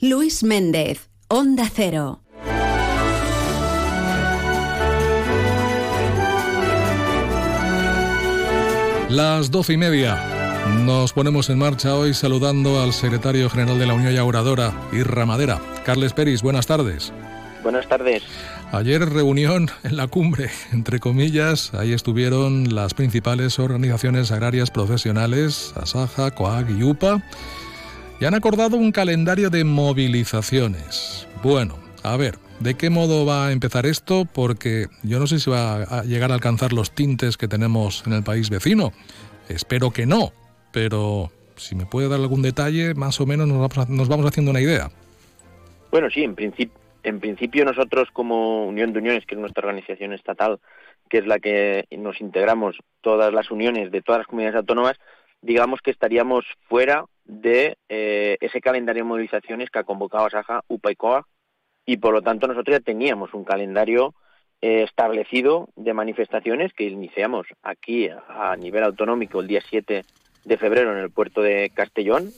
Luis Méndez, Onda Cero. Las doce y media. Nos ponemos en marcha hoy saludando al secretario general de la Unión Yauradora y Ramadera, Carles Peris. Buenas tardes. Buenas tardes. Ayer reunión en la cumbre, entre comillas, ahí estuvieron las principales organizaciones agrarias profesionales, Asaja, COAG y UPA, y han acordado un calendario de movilizaciones. Bueno, a ver, ¿de qué modo va a empezar esto? Porque yo no sé si va a llegar a alcanzar los tintes que tenemos en el país vecino. Espero que no, pero si me puede dar algún detalle, más o menos nos vamos, nos vamos haciendo una idea. Bueno, sí, en principio en principio nosotros como Unión de Uniones, que es nuestra organización estatal, que es la que nos integramos todas las uniones de todas las comunidades autónomas, digamos que estaríamos fuera de eh, ese calendario de movilizaciones que ha convocado Saja, UPA y COA, y por lo tanto nosotros ya teníamos un calendario eh, establecido de manifestaciones que iniciamos aquí a nivel autonómico el día 7 de febrero en el puerto de Castellón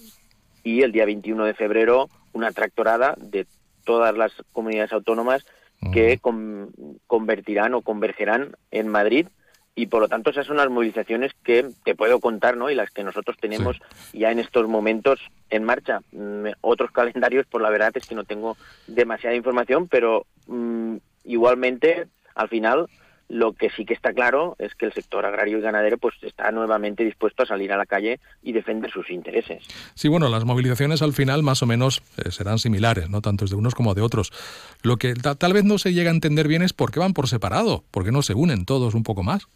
y el día 21 de febrero una tractorada de todas las comunidades autónomas que convertirán o convergerán en Madrid y por lo tanto esas son las movilizaciones que te puedo contar ¿no? y las que nosotros tenemos ya en estos momentos en marcha. Mm, otros calendarios, por la verdad es que no tengo demasiada información, pero mm, igualmente al final lo que sí que está claro es que el sector agrario y ganadero pues está nuevamente dispuesto a salir a la calle y defender sus intereses. Sí, bueno, las movilizaciones al final más o menos eh, serán similares, no tanto de unos como de otros. Lo que tal vez no se llega a entender bien es por qué van por separado, por qué no se unen todos un poco más.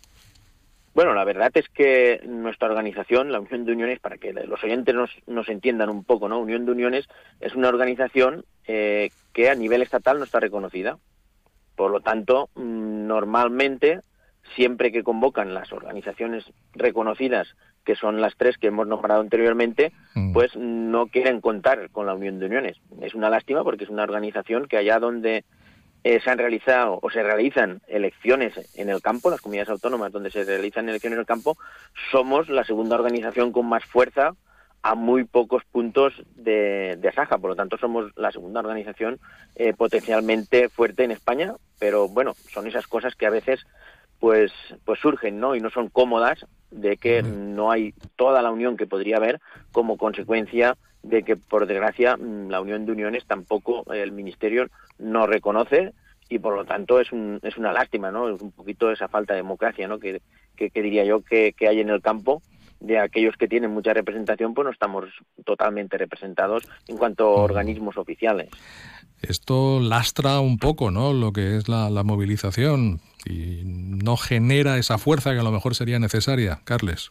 Bueno, la verdad es que nuestra organización, la Unión de Uniones, para que los oyentes nos, nos entiendan un poco, ¿no? Unión de Uniones es una organización eh, que a nivel estatal no está reconocida. Por lo tanto, mm, normalmente, siempre que convocan las organizaciones reconocidas, que son las tres que hemos nombrado anteriormente, mm. pues no quieren contar con la Unión de Uniones. Es una lástima porque es una organización que allá donde eh, se han realizado o se realizan elecciones en el campo, las comunidades autónomas donde se realizan elecciones en el campo, somos la segunda organización con más fuerza a muy pocos puntos de, de Asaja. Por lo tanto, somos la segunda organización eh, potencialmente fuerte en España, pero bueno, son esas cosas que a veces pues, pues surgen, ¿no? Y no son cómodas de que no hay toda la unión que podría haber como consecuencia de que, por desgracia, mm, la unión de uniones tampoco el Ministerio no reconoce y, por lo tanto, es, un, es una lástima, ¿no? Es un poquito esa falta de democracia, ¿no? Que, que, diría yo que, que hay en el campo de aquellos que tienen mucha representación, pues no estamos totalmente representados en cuanto a organismos oficiales. Esto lastra un poco, ¿no? Lo que es la, movilización y no genera esa fuerza que a lo mejor sería necesaria, Carles.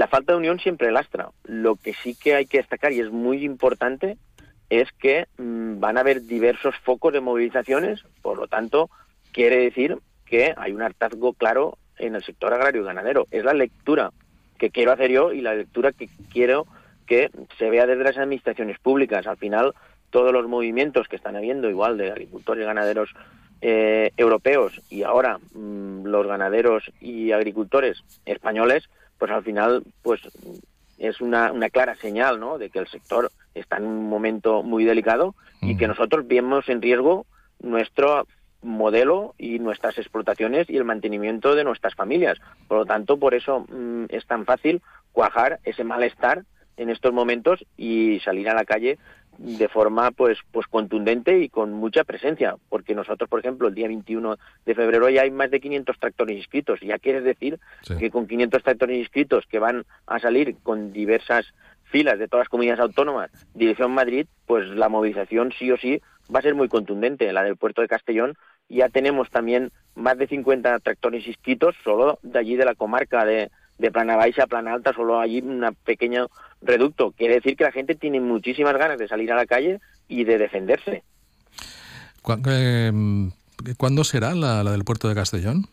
La falta de unión siempre lastra. Lo que sí que hay que destacar y es muy importante es que mm, van a haber diversos focos de movilizaciones, por lo tanto, quiere decir que hay un hartazgo claro en el sector agrario y ganadero. Es la lectura que quiero hacer yo y la lectura que quiero que se vea desde las administraciones públicas. Al final, todos los movimientos que están habiendo, igual de agricultores y ganaderos eh, europeos y ahora mm, los ganaderos y agricultores españoles, pues al final, pues es una, una clara señal, ¿no? De que el sector está en un momento muy delicado y que nosotros vemos en riesgo nuestro modelo y nuestras explotaciones y el mantenimiento de nuestras familias. Por lo tanto, por eso mm, es tan fácil cuajar ese malestar en estos momentos y salir a la calle de forma pues pues contundente y con mucha presencia, porque nosotros, por ejemplo, el día 21 de febrero ya hay más de 500 tractores inscritos. Ya quiere decir que con 500 tractores inscritos que van a salir con diversas filas de todas las comunidades autónomas, dirección Madrid, pues la movilización sí o sí va a ser muy contundente. La del puerto de Castellón ya tenemos también más de 50 tractores inscritos solo de allí de la comarca de, de Plana Baixa, Plana Alta, solo allí un pequeño reducto. Quiere decir que la gente tiene muchísimas ganas de salir a la calle y de defenderse. Eh, ¿Cuándo será la, del puerto de Castellón?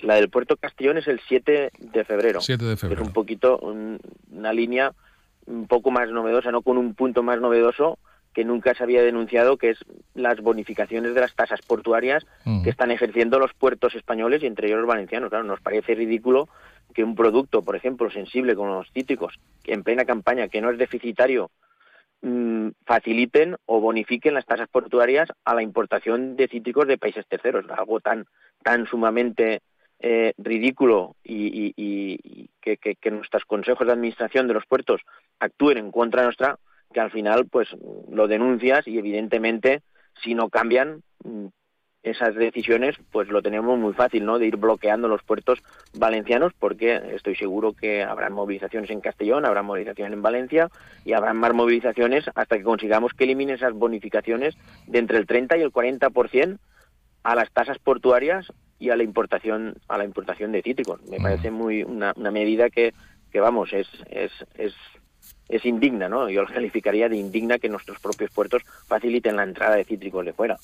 La del puerto de Castellón es el 7 de febrero. 7 de febrero. es un poquito una línea un poco más novedosa, no con un punto más novedoso, que nunca se había denunciado, que es las bonificaciones de las tasas portuarias que están ejerciendo los puertos españoles y entre ellos los valencianos. Claro, nos parece ridículo que un producto, por ejemplo, sensible como los cítricos, en plena campaña, que no es deficitario mm, faciliten o bonifiquen las tasas portuarias a la importación de cítricos de países terceros, algo tan tan sumamente eh, ridículo y, que, que, nuestros consejos de administración de los puertos actúen en contra nuestra, que al final pues lo denuncias y evidentemente si no cambian mm, esas decisiones, pues lo tenemos muy fácil, ¿no? De ir bloqueando los puertos valencianos, porque estoy seguro que habrán movilizaciones en Castellón, habrá movilizaciones en Valencia y habrán más movilizaciones hasta que consigamos que eliminen esas bonificaciones de entre el 30 y el 40% a las tasas portuarias y a la importación a la importación de cítricos. Me mm. parece muy una, medida que, que vamos es, es, es es indigna, ¿no? Yo lo calificaría de indigna que nuestros propios puertos faciliten la entrada de cítricos de fuera.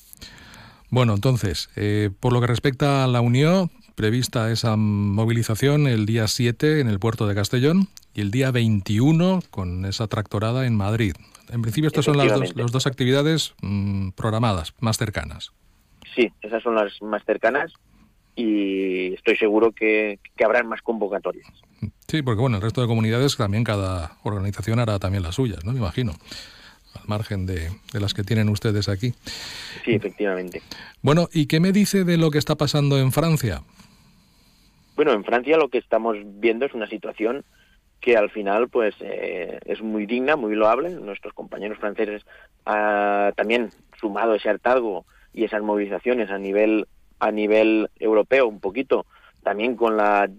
Bueno, entonces, eh, por lo que respecta a la Unión, prevista esa movilización el día 7 en el puerto de Castellón y el día 21 con esa tractorada en Madrid. En principio, estas son las dos, las dos actividades mm, programadas, más cercanas. Sí, esas son las más cercanas y estoy seguro que, que habrán más convocatorias. Sí, porque bueno, el resto de comunidades también cada organización hará también las suyas, ¿no? Me imagino al margen de, las que tienen ustedes aquí. Sí, efectivamente. Bueno, ¿y qué me dice de lo que está pasando en Francia? Bueno, en Francia lo que estamos viendo es una situación que al final pues eh, es muy digna, muy loable. Nuestros compañeros franceses han también sumado ese hartazgo y esas movilizaciones a nivel a nivel europeo un poquito, también con la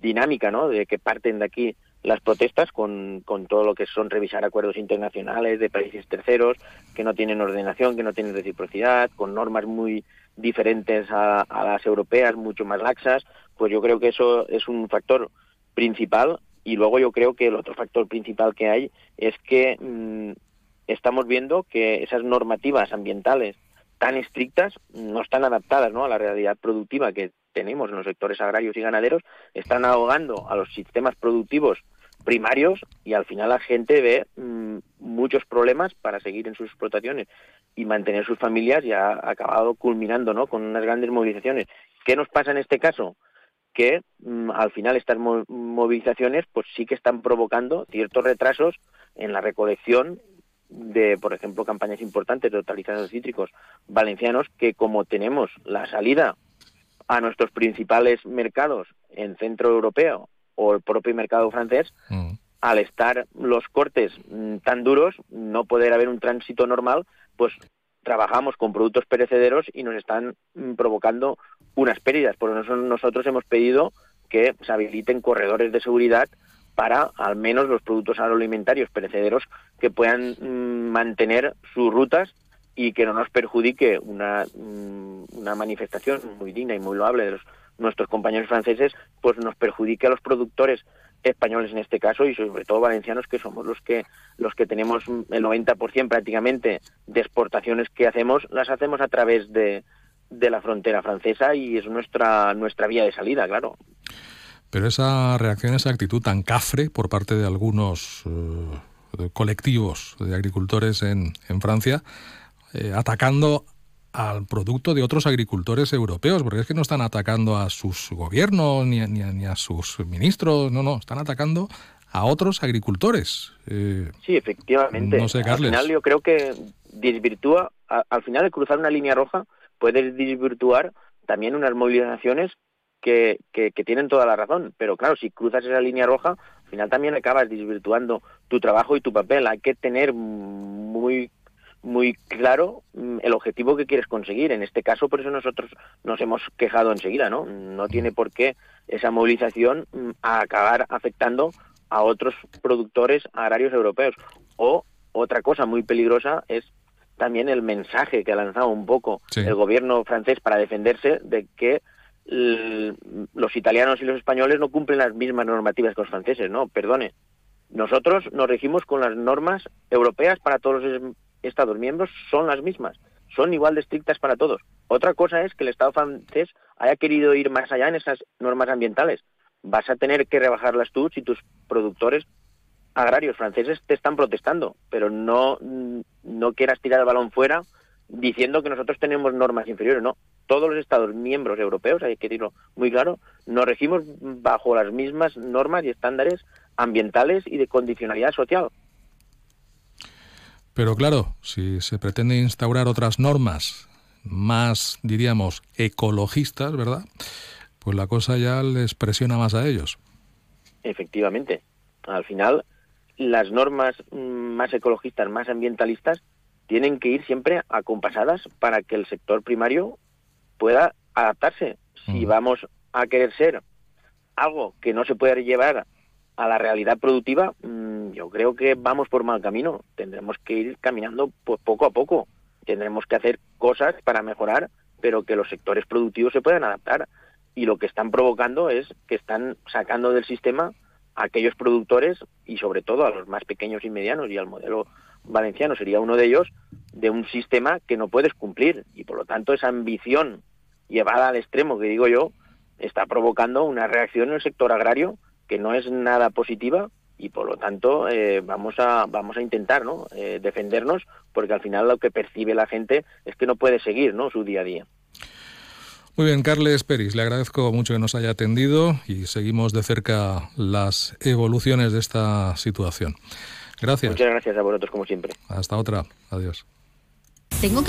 dinámica, ¿no? De que parten de aquí las protestas con, con, todo lo que son revisar acuerdos internacionales de países terceros que no tienen ordenación, que no tienen reciprocidad, con normas muy diferentes a, las europeas, mucho más laxas, pues yo creo que eso es un factor principal y luego yo creo que el otro factor principal que hay es que mm, estamos viendo que esas normativas ambientales tan estrictas no están adaptadas ¿no? a la realidad productiva que tenemos en los sectores agrarios y ganaderos, están ahogando a los sistemas productivos primarios y al final la gente ve mm, muchos problemas para seguir en sus explotaciones y mantener sus familias y ha acabado culminando ¿no? con unas grandes movilizaciones. ¿Qué nos pasa en este caso? Que mm, al final estas movilizaciones pues sí que están provocando ciertos retrasos en la recolección de, por ejemplo, campañas importantes de hortalizas cítricos valencianos que como tenemos la salida a nuestros principales mercados en centro europeo o el propio mercado francés, mm. al estar los cortes mm, tan duros, no poder haber un tránsito normal, pues trabajamos con productos perecederos y nos están mm, provocando unas pérdidas. Por eso nosotros hemos pedido que se habiliten corredores de seguridad para al menos los productos agroalimentarios perecederos que puedan mantener sus rutas y que no nos perjudique una, una manifestación muy digna y muy loable de los nuestros compañeros franceses, pues nos perjudique a los productores españoles en este caso y sobre todo valencianos que somos los que los que tenemos el 90% prácticamente de exportaciones que hacemos las hacemos a través de, de la frontera francesa y es nuestra nuestra vía de salida, claro. Pero esa reacción, esa actitud tan cafre por parte de algunos eh, colectivos de agricultores en, en Francia, eh, atacando al producto de otros agricultores europeos, porque es que no están atacando a sus gobiernos ni, ni, a sus ministros, no, no, están atacando a otros agricultores. Eh, sí, efectivamente. No sé, Al final yo creo que desvirtúa, al final de cruzar una línea roja, puedes desvirtuar también unas movilizaciones que, que, que, tienen toda la razón. Pero claro, si cruzas esa línea roja, al final también acabas desvirtuando tu trabajo y tu papel. Hay que tener muy muy claro mm, el objetivo que quieres conseguir. En este caso, por eso nosotros nos hemos quejado enseguida, ¿no? No tiene por qué esa movilización mm, acabar afectando a otros productores agrarios europeos. O otra cosa muy peligrosa es también el mensaje que ha lanzado un poco el gobierno francés para defenderse de que los italianos y los españoles no cumplen las mismas normativas que los franceses, no, perdone. Nosotros nos regimos con las normas europeas para todos los Estados miembros son las mismas, son igual de estrictas para todos. Otra cosa es que el Estado francés haya querido ir más allá en esas normas ambientales. Vas a tener que rebajarlas tú si tus productores agrarios franceses te están protestando, pero no, no quieras tirar el balón fuera diciendo que nosotros tenemos normas inferiores, no. Todos los Estados miembros europeos, hay que decirlo muy claro, nos regimos bajo las mismas normas y estándares ambientales y de condicionalidad social. Pero claro, si se pretende instaurar otras normas más, diríamos, ecologistas, ¿verdad? Pues la cosa ya les presiona más a ellos. Efectivamente. Al final, las normas mm, más ecologistas, más ambientalistas, tienen que ir siempre acompasadas para que el sector primario pueda adaptarse. Si vamos a querer ser algo que no se puede llevar a la realidad productiva, yo creo que vamos por mal camino. Tendremos que ir caminando pues, poco a poco. Tendremos que hacer cosas para mejorar, pero que los sectores productivos se puedan adaptar. Y lo que están provocando es que están sacando del sistema a aquellos productores y sobre todo a los más pequeños y medianos y al modelo valenciano sería uno de ellos de un sistema que no puedes cumplir y por lo tanto esa ambición llevada al extremo que digo yo está provocando una reacción en el sector agrario que no es nada positiva y por lo tanto eh, vamos a vamos a intentar ¿no? Eh, defendernos porque al final lo que percibe la gente es que no puede seguir ¿no? su día a día. Muy bien, Carles Peris, le agradezco mucho que nos haya atendido y seguimos de cerca las evoluciones de esta situación. Gracias. Muchas gracias a vosotros como siempre. Hasta otra. Adiós. Tengo que